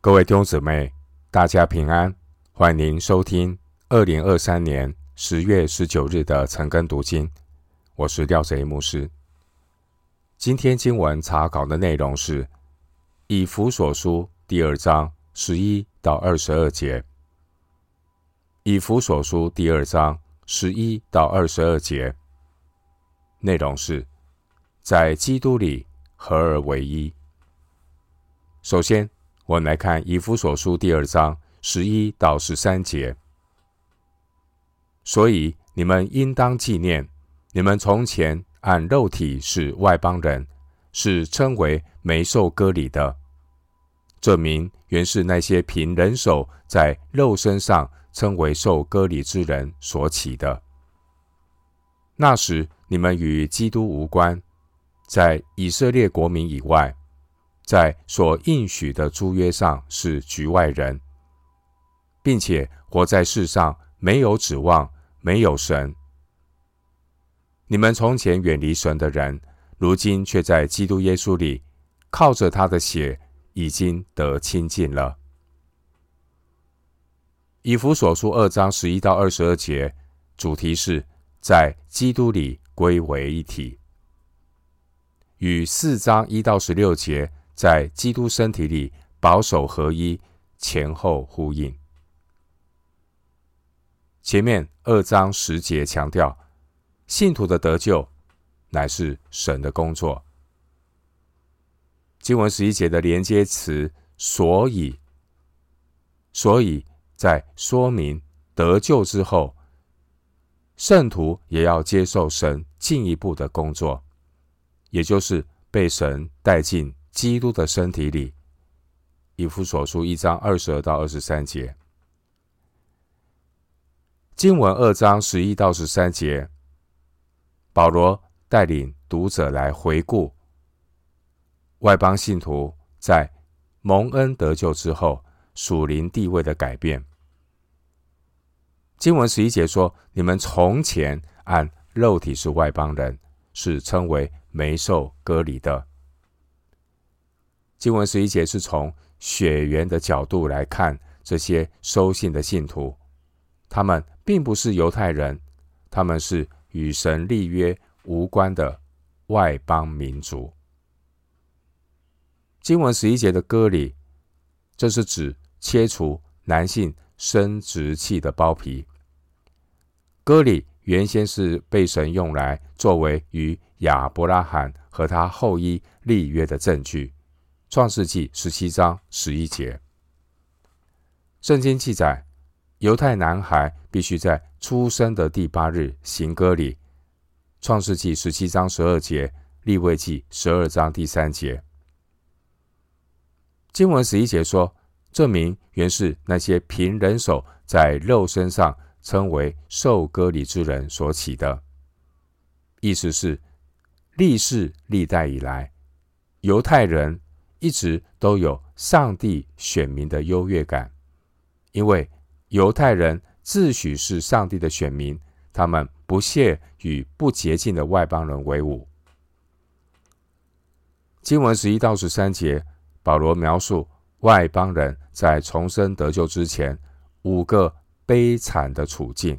各位弟兄姊妹，大家平安，欢迎收听二零二三年十月十九日的晨更读经。我是廖贼牧师。今天经文查考的内容是《以弗所书》第二章十一到二十二节，《以弗所书》第二章十一到二十二节内容是在基督里合而为一。首先，我们来看《以弗所书》第二章十一到十三节。所以你们应当纪念，你们从前按肉体是外邦人，是称为没受割礼的。这名原是那些凭人手在肉身上称为受割礼之人所起的。那时你们与基督无关，在以色列国民以外。在所应许的租约上是局外人，并且活在世上没有指望，没有神。你们从前远离神的人，如今却在基督耶稣里，靠着他的血，已经得亲近了。以弗所书二章十一到二十二节，主题是在基督里归为一体，与四章一到十六节。在基督身体里保守合一，前后呼应。前面二章十节强调，信徒的得救乃是神的工作。经文十一节的连接词“所以”，所以在说明得救之后，圣徒也要接受神进一步的工作，也就是被神带进。基督的身体里，以弗所书一章二十二到二十三节，经文二章十一到十三节，保罗带领读者来回顾外邦信徒在蒙恩得救之后属灵地位的改变。经文十一节说：“你们从前按肉体是外邦人，是称为没受割礼的。”经文十一节是从血缘的角度来看这些收信的信徒，他们并不是犹太人，他们是与神立约无关的外邦民族。经文十一节的割礼，这是指切除男性生殖器的包皮。割礼原先是被神用来作为与亚伯拉罕和他后裔立约的证据。创世纪十七章十一节，圣经记载，犹太男孩必须在出生的第八日行割礼。创世纪十七章十二节，立位记十二章第三节。经文十一节说，这名原是那些凭人手在肉身上称为受割礼之人所起的，意思是历世历代以来，犹太人。一直都有上帝选民的优越感，因为犹太人自诩是上帝的选民，他们不屑与不洁净的外邦人为伍。经文十一到十三节，保罗描述外邦人在重生得救之前五个悲惨的处境。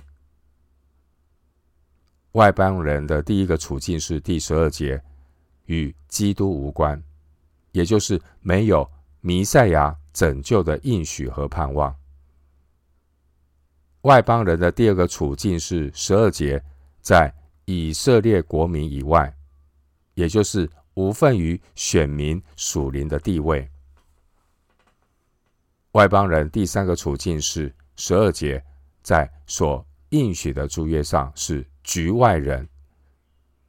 外邦人的第一个处境是第十二节，与基督无关。也就是没有弥赛亚拯救的应许和盼望。外邦人的第二个处境是十二节，在以色列国民以外，也就是无份于选民属灵的地位。外邦人第三个处境是十二节，在所应许的诸约上是局外人。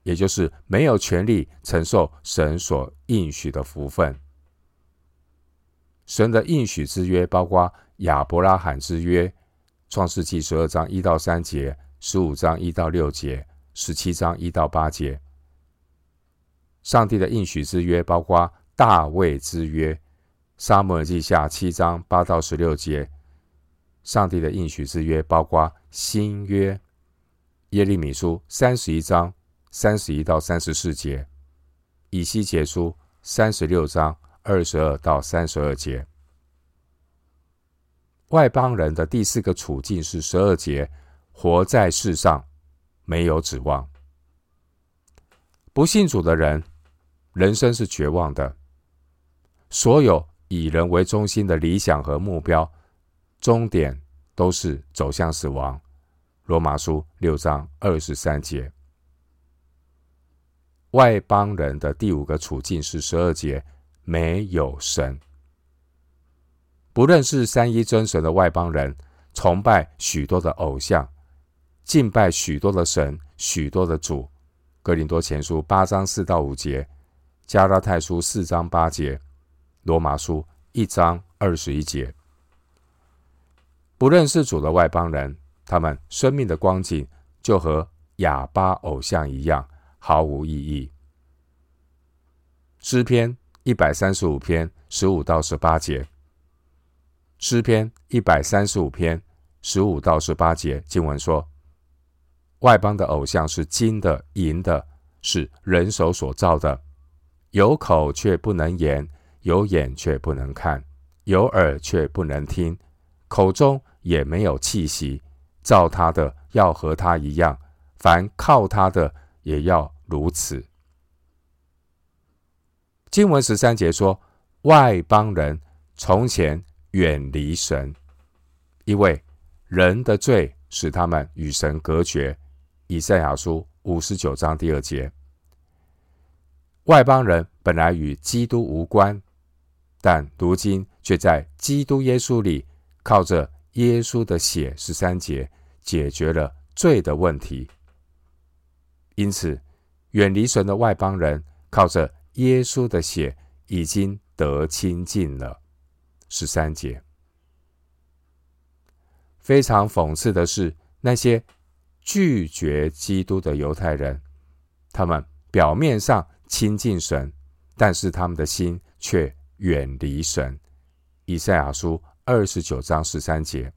也就是没有权利承受神所应许的福分。神的应许之约包括亚伯拉罕之约，创世纪十二章一到三节，十五章一到六节，十七章一到八节。上帝的应许之约包括大卫之约，撒母耳记下七章八到十六节。上帝的应许之约包括新约，耶利米书三十一章。三十一到三十四节，以西结书三十六章二十二到三十二节。外邦人的第四个处境是十二节，活在世上没有指望。不信主的人，人生是绝望的。所有以人为中心的理想和目标，终点都是走向死亡。罗马书六章二十三节。外邦人的第五个处境是十二节，没有神。不认识三一真神的外邦人，崇拜许多的偶像，敬拜许多的神、许多的主。哥林多前书八章四到五节，加拉太书四章八节，罗马书一章二十一节。不认识主的外邦人，他们生命的光景就和哑巴偶像一样，毫无意义。诗篇一百三十五篇十五到十八节。诗篇一百三十五篇十五到十八节经文说：“外邦的偶像是金的、银的，是人手所造的，有口却不能言，有眼却不能看，有耳却不能听，口中也没有气息。造他的要和他一样，凡靠他的也要如此。”经文十三节说：“外邦人从前。”远离神，因为人的罪使他们与神隔绝。以赛亚书五十九章第二节。外邦人本来与基督无关，但如今却在基督耶稣里，靠着耶稣的血（十三节）解决了罪的问题。因此，远离神的外邦人，靠着耶稣的血，已经得亲近了。十三节，非常讽刺的是，那些拒绝基督的犹太人，他们表面上亲近神，但是他们的心却远离神。以赛亚书二十九章十三节，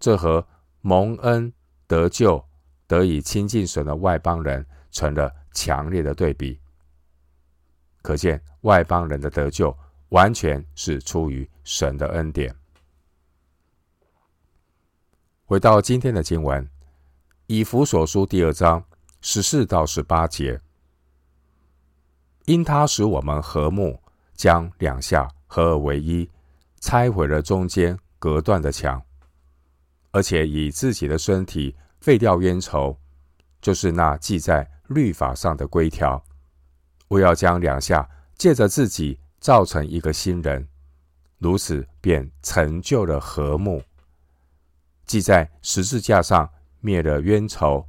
这和蒙恩得救、得以亲近神的外邦人成了强烈的对比。可见外邦人的得救。完全是出于神的恩典。回到今天的经文，《以弗所书》第二章十四到十八节，因他使我们和睦，将两下合而为一，拆毁了中间隔断的墙，而且以自己的身体废掉冤仇，就是那记在律法上的规条。我要将两下借着自己。造成一个新人，如此便成就了和睦。记在十字架上灭了冤仇，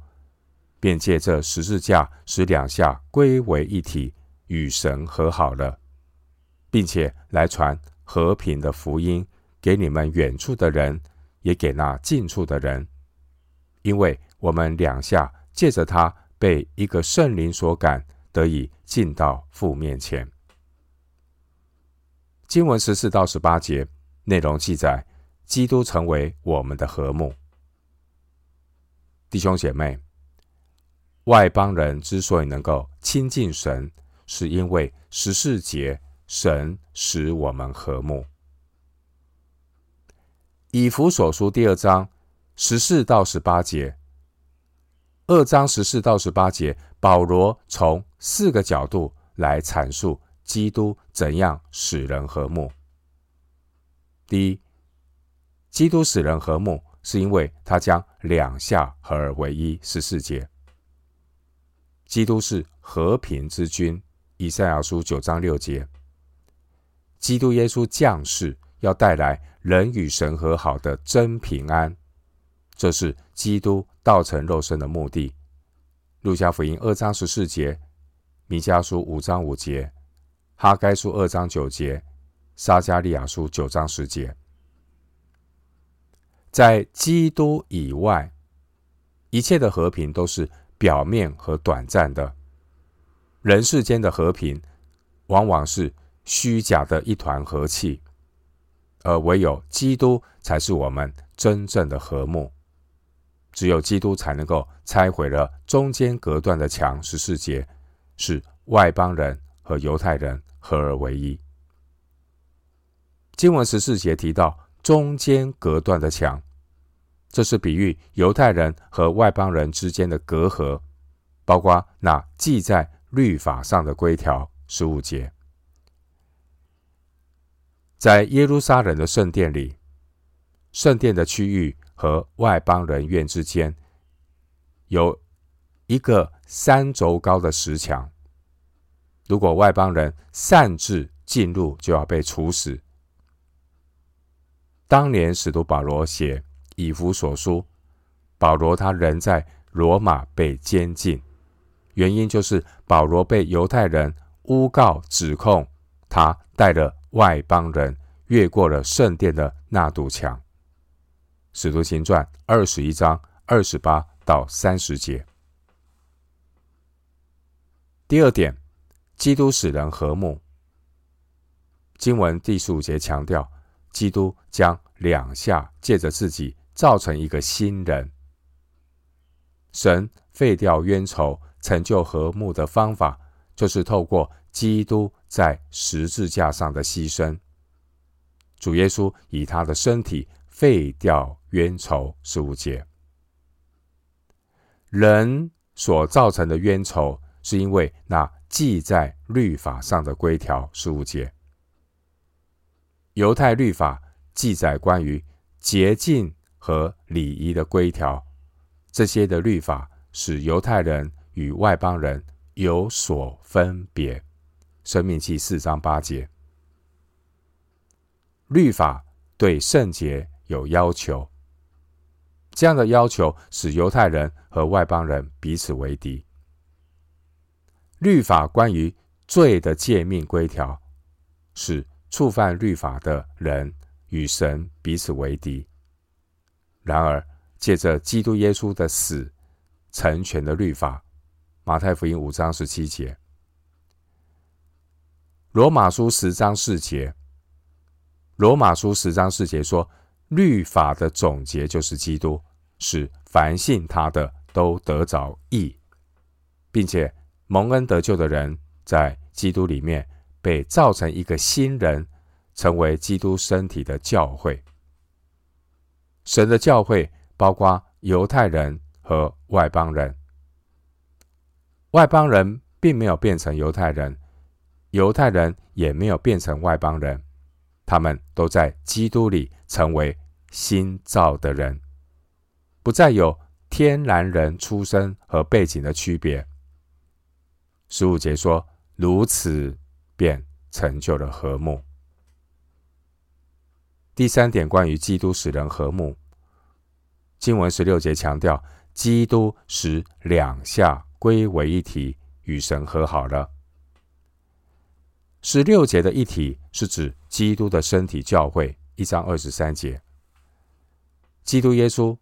便借这十字架使两下归为一体，与神和好了，并且来传和平的福音给你们远处的人，也给那近处的人，因为我们两下借着他被一个圣灵所感，得以进到父面前。经文十四到十八节内容记载，基督成为我们的和睦。弟兄姐妹，外邦人之所以能够亲近神，是因为十四节神使我们和睦。以弗所书第二章十四到十八节，二章十四到十八节，保罗从四个角度来阐述。基督怎样使人和睦？第一，基督使人和睦，是因为他将两下合而为一。十四节，基督是和平之君。以赛亚书九章六节，基督耶稣降世，要带来人与神和好的真平安，这是基督道成肉身的目的。路加福音二章十四节，弥迦书五章五节。哈该书二章九节，撒迦利亚书九章十节，在基督以外，一切的和平都是表面和短暂的。人世间的和平，往往是虚假的一团和气，而唯有基督才是我们真正的和睦。只有基督才能够拆毁了中间隔断的墙。十四节是外邦人和犹太人合而为一。经文十四节提到，中间隔断的墙。这是比喻犹太人和外邦人之间的隔阂，包括那记在律法上的规条十五节。在耶路撒冷的圣殿里，圣殿的区域和外邦人院之间有一个三肘高的石墙。如果外邦人擅自进入，就要被处死。当年使徒保罗写以弗所书，保罗他人在罗马被监禁，原因就是保罗被犹太人诬告指控，他带了外邦人越过了圣殿的那堵墙。使徒行传二十一章二十八到三十节。第二点。基督使人和睦。经文第十五节强调，基督将两下借着自己造成一个新人。神废掉冤仇、成就和睦的方法，就是透过基督在十字架上的牺牲。主耶稣以他的身体废掉冤仇。十五节，人所造成的冤仇，是因为那。记在律法上的规条十五节，犹太律法记载关于洁净和礼仪的规条，这些的律法使犹太人与外邦人有所分别。生命记四章八节，律法对圣洁有要求，这样的要求使犹太人和外邦人彼此为敌。律法关于罪的诫命规条，使触犯律法的人与神彼此为敌。然而，借着基督耶稣的死，成全了律法。马太福音五章十七节，罗马书十章四节，罗马书十章四节说，律法的总结就是基督，使凡信他的都得着义，并且。蒙恩得救的人，在基督里面被造成一个新人，成为基督身体的教会。神的教会包括犹太人和外邦人。外邦人并没有变成犹太人，犹太人也没有变成外邦人，他们都在基督里成为新造的人，不再有天然人出身和背景的区别。十五节说：“如此，便成就了和睦。”第三点，关于基督使人和睦，经文十六节强调，基督使两下归为一体，与神和好了。十六节的一体是指基督的身体教会，一章二十三节，基督耶稣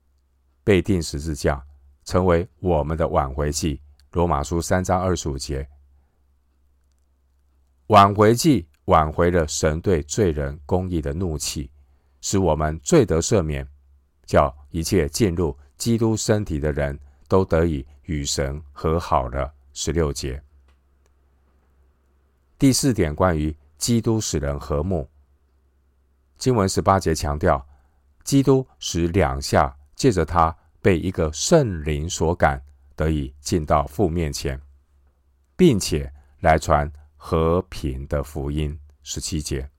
被钉十字架，成为我们的挽回祭。罗马书三章二十五节，挽回祭挽回了神对罪人公义的怒气，使我们罪得赦免，叫一切进入基督身体的人都得以与神和好了。十六节。第四点，关于基督使人和睦，经文十八节强调，基督使两下借着他被一个圣灵所感。得以进到父面前，并且来传和平的福音。十七节，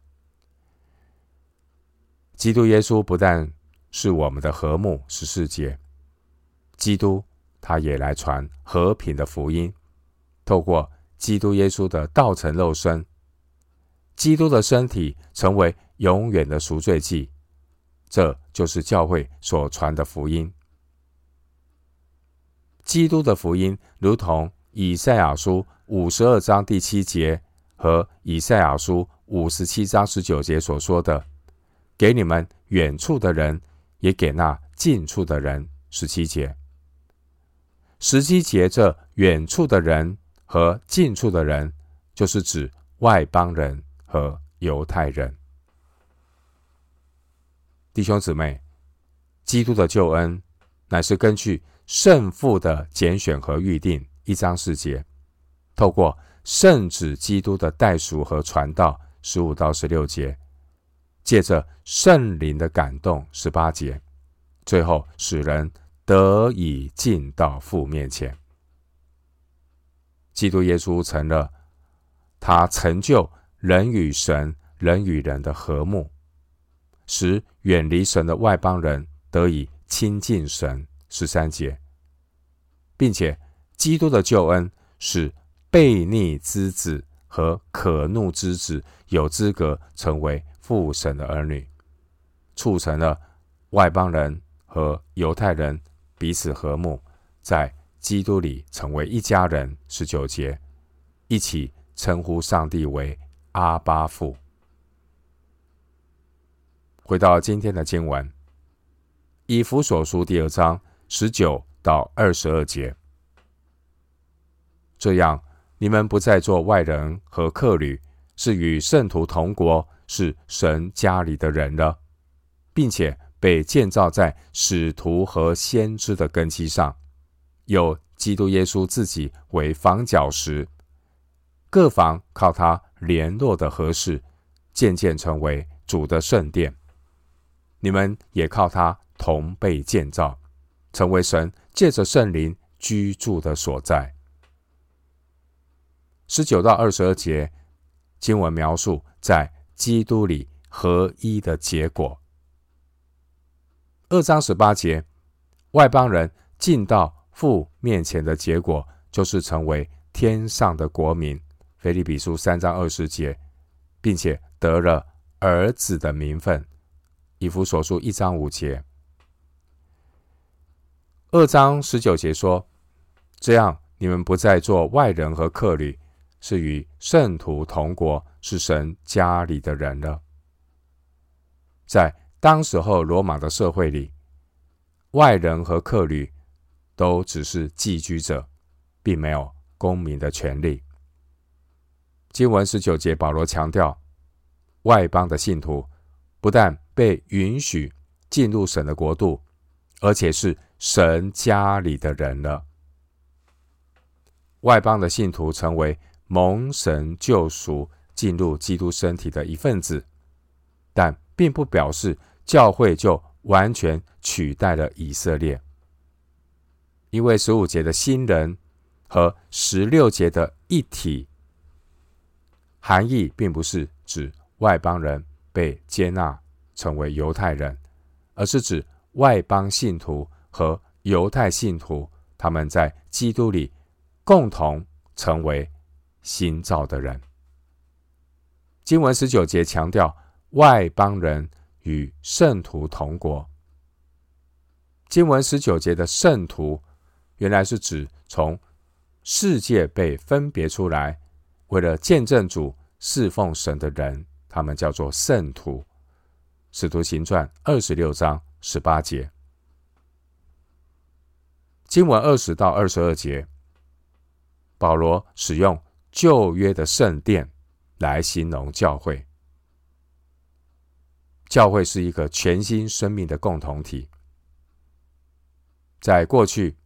基督耶稣不但是我们的和睦。十四节，基督他也来传和平的福音，透过基督耶稣的道成肉身，基督的身体成为永远的赎罪祭，这就是教会所传的福音。基督的福音，如同以赛亚书五十二章第七节和以赛亚书五十七章十九节所说的：“给你们远处的人，也给那近处的人。”十七节，十七节这远处的人和近处的人，就是指外邦人和犹太人。弟兄姊妹，基督的救恩乃是根据。圣父的拣选和预定，一章四节，透过圣子基督的代赎和传道，十五到十六节，借着圣灵的感动，十八节，最后使人得以进到父面前。基督耶稣成了他成就人与神、人与人的和睦，使远离神的外邦人得以亲近神，十三节，并且基督的救恩使悖逆之子和可怒之子有资格成为父神的儿女，促成了外邦人和犹太人彼此和睦，在基督里成为一家人。十九节，一起称呼上帝为阿巴父。回到今天的经文，以弗所书第二章十九到二十二节，这样你们不再做外人和客旅，是与圣徒同国。是神家里的人了，并且被建造在使徒和先知的根基上，有基督耶稣自己为房角石，各房靠他联络的合适，渐渐成为主的圣殿。你们也靠他同被建造，成为神借着圣灵居住的所在。十九到二十二节经文描述在。基督里合一的结果。二章十八节，外邦人进到父面前的结果，就是成为天上的国民。腓立比书三章二十节，并且得了儿子的名分。以弗所书一章五节。二章十九节说：这样，你们不再做外人和客旅。是与圣徒同国，是神家里的人了。在当时候罗马的社会里，外人和客旅都只是寄居者，并没有公民的权利。经文十九节，保罗强调，外邦的信徒不但被允许进入神的国度，而且是神家里的人了。外邦的信徒成为。蒙神救赎，进入基督身体的一份子，但并不表示教会就完全取代了以色列，因为十五节的新人和十六节的一体含义，并不是指外邦人被接纳成为犹太人，而是指外邦信徒和犹太信徒他们在基督里共同成为。新造的人，经文十九节强调外邦人与圣徒同国。经文十九节的圣徒，原来是指从世界被分别出来，为了见证主、侍奉神的人，他们叫做圣徒。使徒行传二十六章十八节，经文二十到二十二节，保罗使用。旧约的圣殿来形容教会，教会是一个全新生命的共同体。在过去，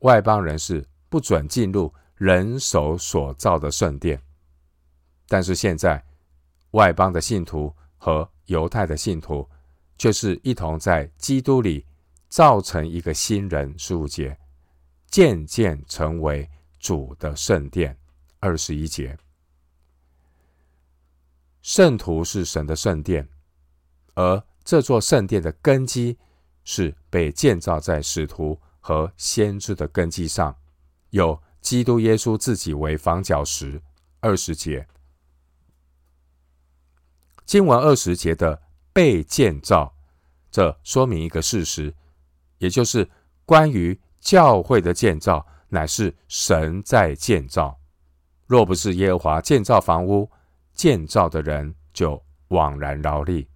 外邦人是不准进入人手所造的圣殿，但是现在，外邦的信徒和犹太的信徒却是一同在基督里造成一个新人，十五节，渐渐成为主的圣殿。二十一节，圣徒是神的圣殿，而这座圣殿的根基是被建造在使徒和先知的根基上，有基督耶稣自己为房角石。二十节，经文二十节的被建造，这说明一个事实，也就是关于教会的建造，乃是神在建造。若不是耶和华建造房屋，建造的人就枉然劳力。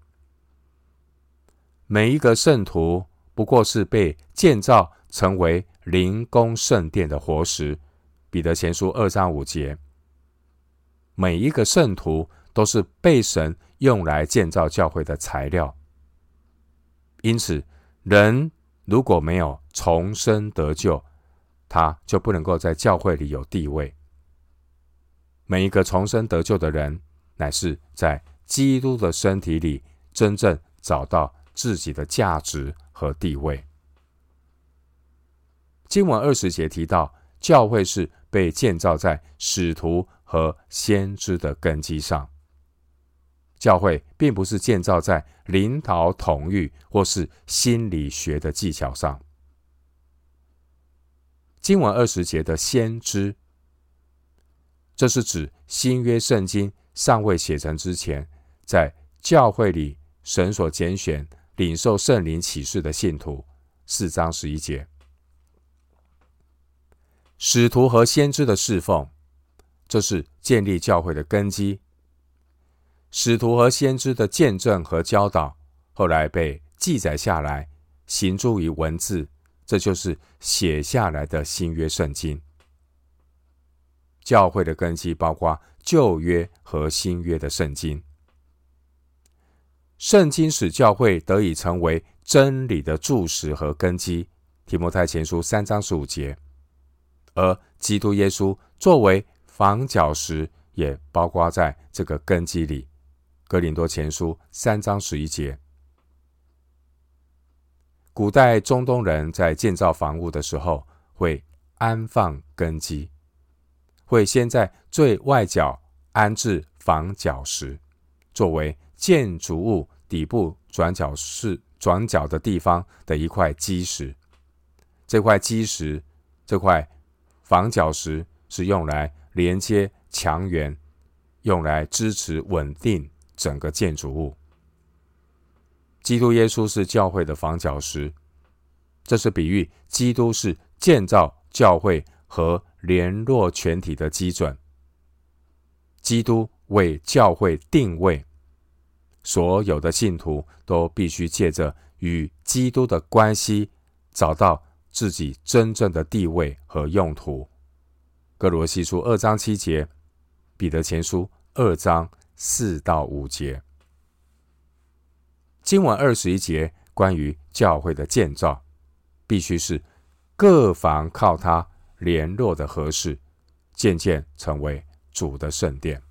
每一个圣徒不过是被建造成为灵宫圣殿的活石。彼得前书二章五节，每一个圣徒都是被神用来建造教会的材料。因此，人如果没有重生得救，他就不能够在教会里有地位。每一个重生得救的人，乃是在基督的身体里真正找到自己的价值和地位。经文二十节提到，教会是被建造在使徒和先知的根基上。教会并不是建造在领导统御或是心理学的技巧上。经文二十节的先知，这是指新约圣经尚未写成之前，在教会里神所拣选、领受圣灵启示的信徒。四章十一节，使徒和先知的侍奉，这是建立教会的根基。使徒和先知的见证和教导，后来被记载下来，形诸于文字，这就是写下来的新约圣经。教会的根基包括旧约和新约的圣经。圣经使教会得以成为真理的柱石和根基。提摩太前书三章十五节，而基督耶稣作为房角石，也包括在这个根基里。哥林多前书三章十一节，古代中东人在建造房屋的时候，会安放根基，会先在最外角安置房角石，作为建筑物底部转角是转角的地方的一块基石。这块基石，这块房角石是用来连接墙垣，用来支持稳定。整个建筑物，基督耶稣是教会的房角石，这是比喻基督是建造教会和联络全体的基准。基督为教会定位，所有的信徒都必须借着与基督的关系，找到自己真正的地位和用途。歌罗西书二章七节，彼得前书二章。四到五节，经文二十一节关于教会的建造，必须是各房靠它联络的合适，渐渐成为主的圣殿。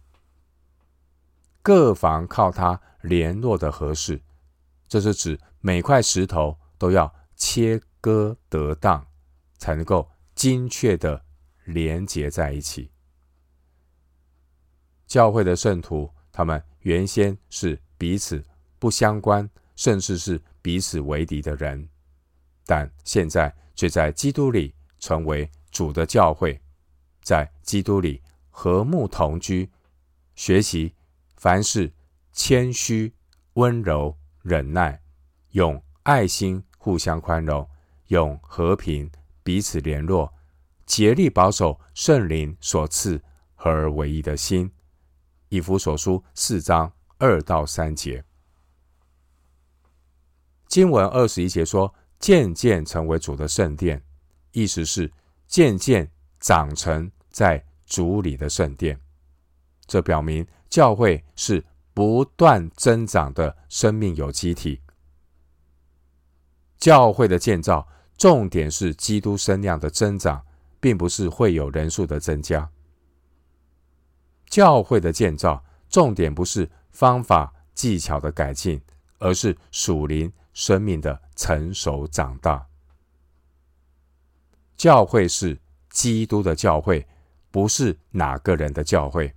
各房靠它联络的合适，这是指每块石头都要切割得当，才能够精确的连接在一起。教会的圣徒。他们原先是彼此不相关，甚至是彼此为敌的人，但现在却在基督里成为主的教会，在基督里和睦同居，学习凡事谦虚、温柔、忍耐，用爱心互相宽容，用和平彼此联络，竭力保守圣灵所赐合而为一的心。以弗所书四章二到三节，经文二十一节说：“渐渐成为主的圣殿”，意思是渐渐长成在主里的圣殿。这表明教会是不断增长的生命有机体。教会的建造重点是基督身量的增长，并不是会有人数的增加。教会的建造重点不是方法技巧的改进，而是属灵生命的成熟长大。教会是基督的教会，不是哪个人的教会，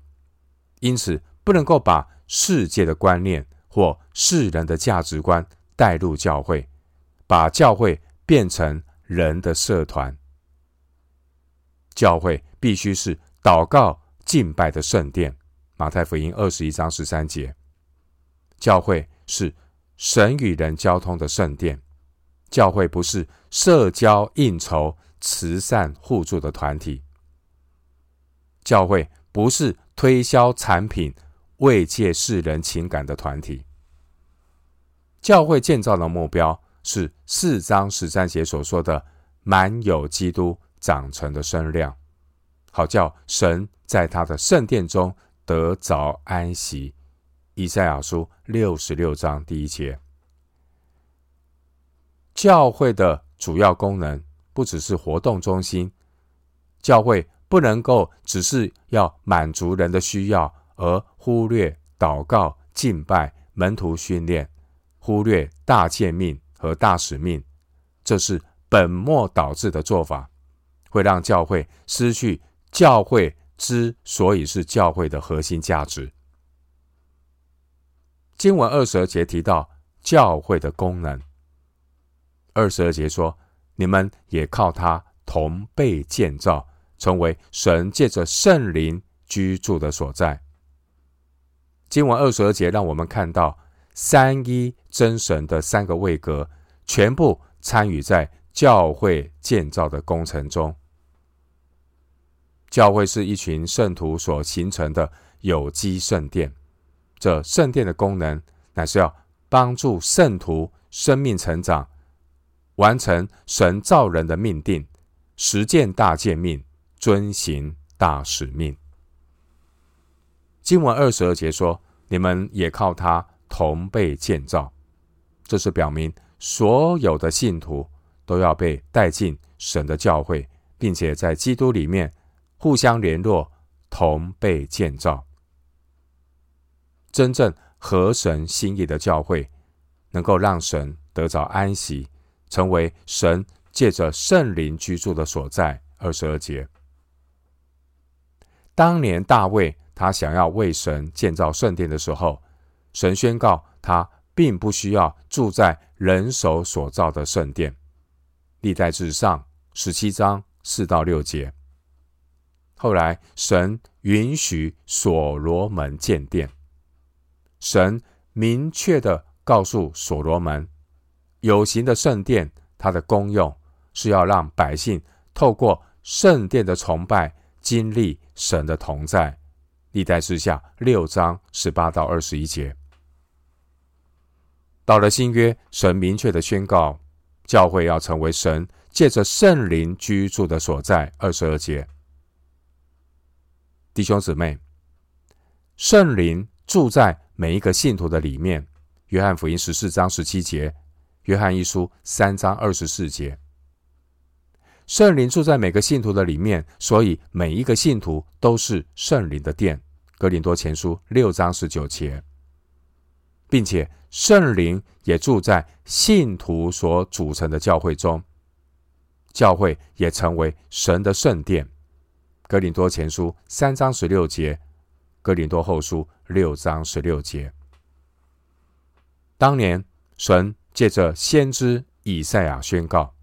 因此不能够把世界的观念或世人的价值观带入教会，把教会变成人的社团。教会必须是祷告。敬拜的圣殿，马太福音二十一章十三节。教会是神与人交通的圣殿，教会不是社交应酬、慈善互助的团体，教会不是推销产品、慰藉世人情感的团体。教会建造的目标是四章十三节所说的“满有基督长成的身量”。好叫神在他的圣殿中得着安息。以赛亚书六十六章第一节。教会的主要功能不只是活动中心，教会不能够只是要满足人的需要，而忽略祷告、敬拜、门徒训练忽略大诫命和大使命，这是本末倒置的做法，会让教会失去教会之所以是教会的核心价值。经文二十二节提到教会的功能。二十二节说：“你们也靠他同被建造，成为神借着圣灵居住的所在。”经文二十二节让我们看到。三一真神的三个位格，全部参与在教会建造的工程中。教会是一群圣徒所形成的有机圣殿。这圣殿的功能，乃是要帮助圣徒生命成长，完成神造人的命定，实践大诫命，遵行大使命。经文二十二节说：“你们也靠他。”同被建造，这是表明所有的信徒都要被带进神的教会，并且在基督里面互相联络，同被建造。真正合神心意的教会，能够让神得着安息，成为神借着圣灵居住的所在。二十二节，当年大卫他想要为神建造圣殿的时候。神宣告，他并不需要住在人手所造的圣殿。历代志上十七章四到六节。后来，神允许所罗门建殿。神明确地告诉所罗门，有形的圣殿，它的功用是要让百姓透过圣殿的崇拜，经历神的同在。历代之下六章十八到二十一节。到了新约，神明确的宣告，教会要成为神借着圣灵居住的所在。二十二节，弟兄姊妹，圣灵住在每一个信徒的里面。约翰福音十四章十七节，约翰一书三章二十四节，圣灵住在每个信徒的里面，所以每一个信徒都是圣灵的殿。哥林多前书六章十九节。并且圣灵也住在信徒所组成的教会中，教会也成为神的圣殿。哥林多前书三章十六节，哥林多后书六章十六节。当年神借着先知以赛亚宣告：“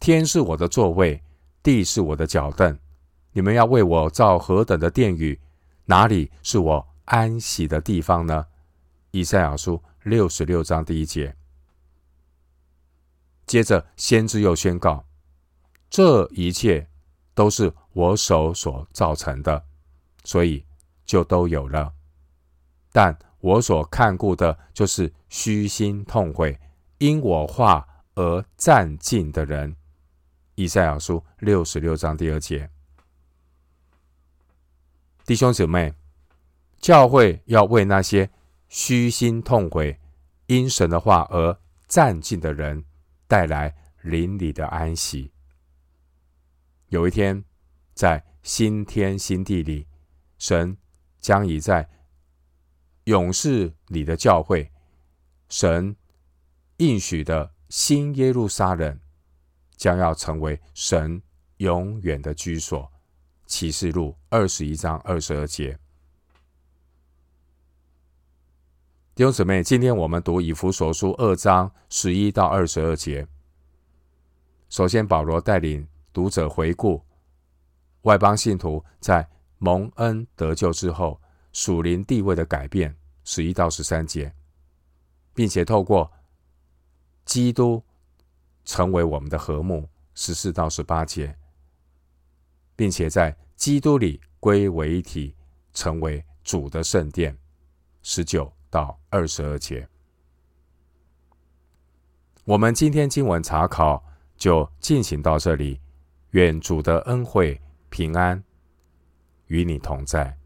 天是我的座位，地是我的脚凳。你们要为我造何等的殿宇？哪里是我安息的地方呢？”以赛亚书六十六章第一节，接着先知又宣告：“这一切都是我手所造成的，所以就都有了。但我所看顾的，就是虚心痛悔，因我话而战兢的人。”以赛亚书六十六章第二节，弟兄姊妹，教会要为那些。虚心痛悔，因神的话而战兢的人，带来灵里的安息。有一天，在新天新地里，神将以在永世里的教会，神应许的新耶路撒冷，将要成为神永远的居所。启示录二十一章二十二节。弟兄姊妹，今天我们读以弗所书二章十一到二十二节。首先，保罗带领读者回顾外邦信徒在蒙恩得救之后属灵地位的改变，十一到十三节，并且透过基督成为我们的和睦，十四到十八节，并且在基督里归为一体，成为主的圣殿，十九。到二十二节，我们今天经文查考就进行到这里。愿主的恩惠平安与你同在。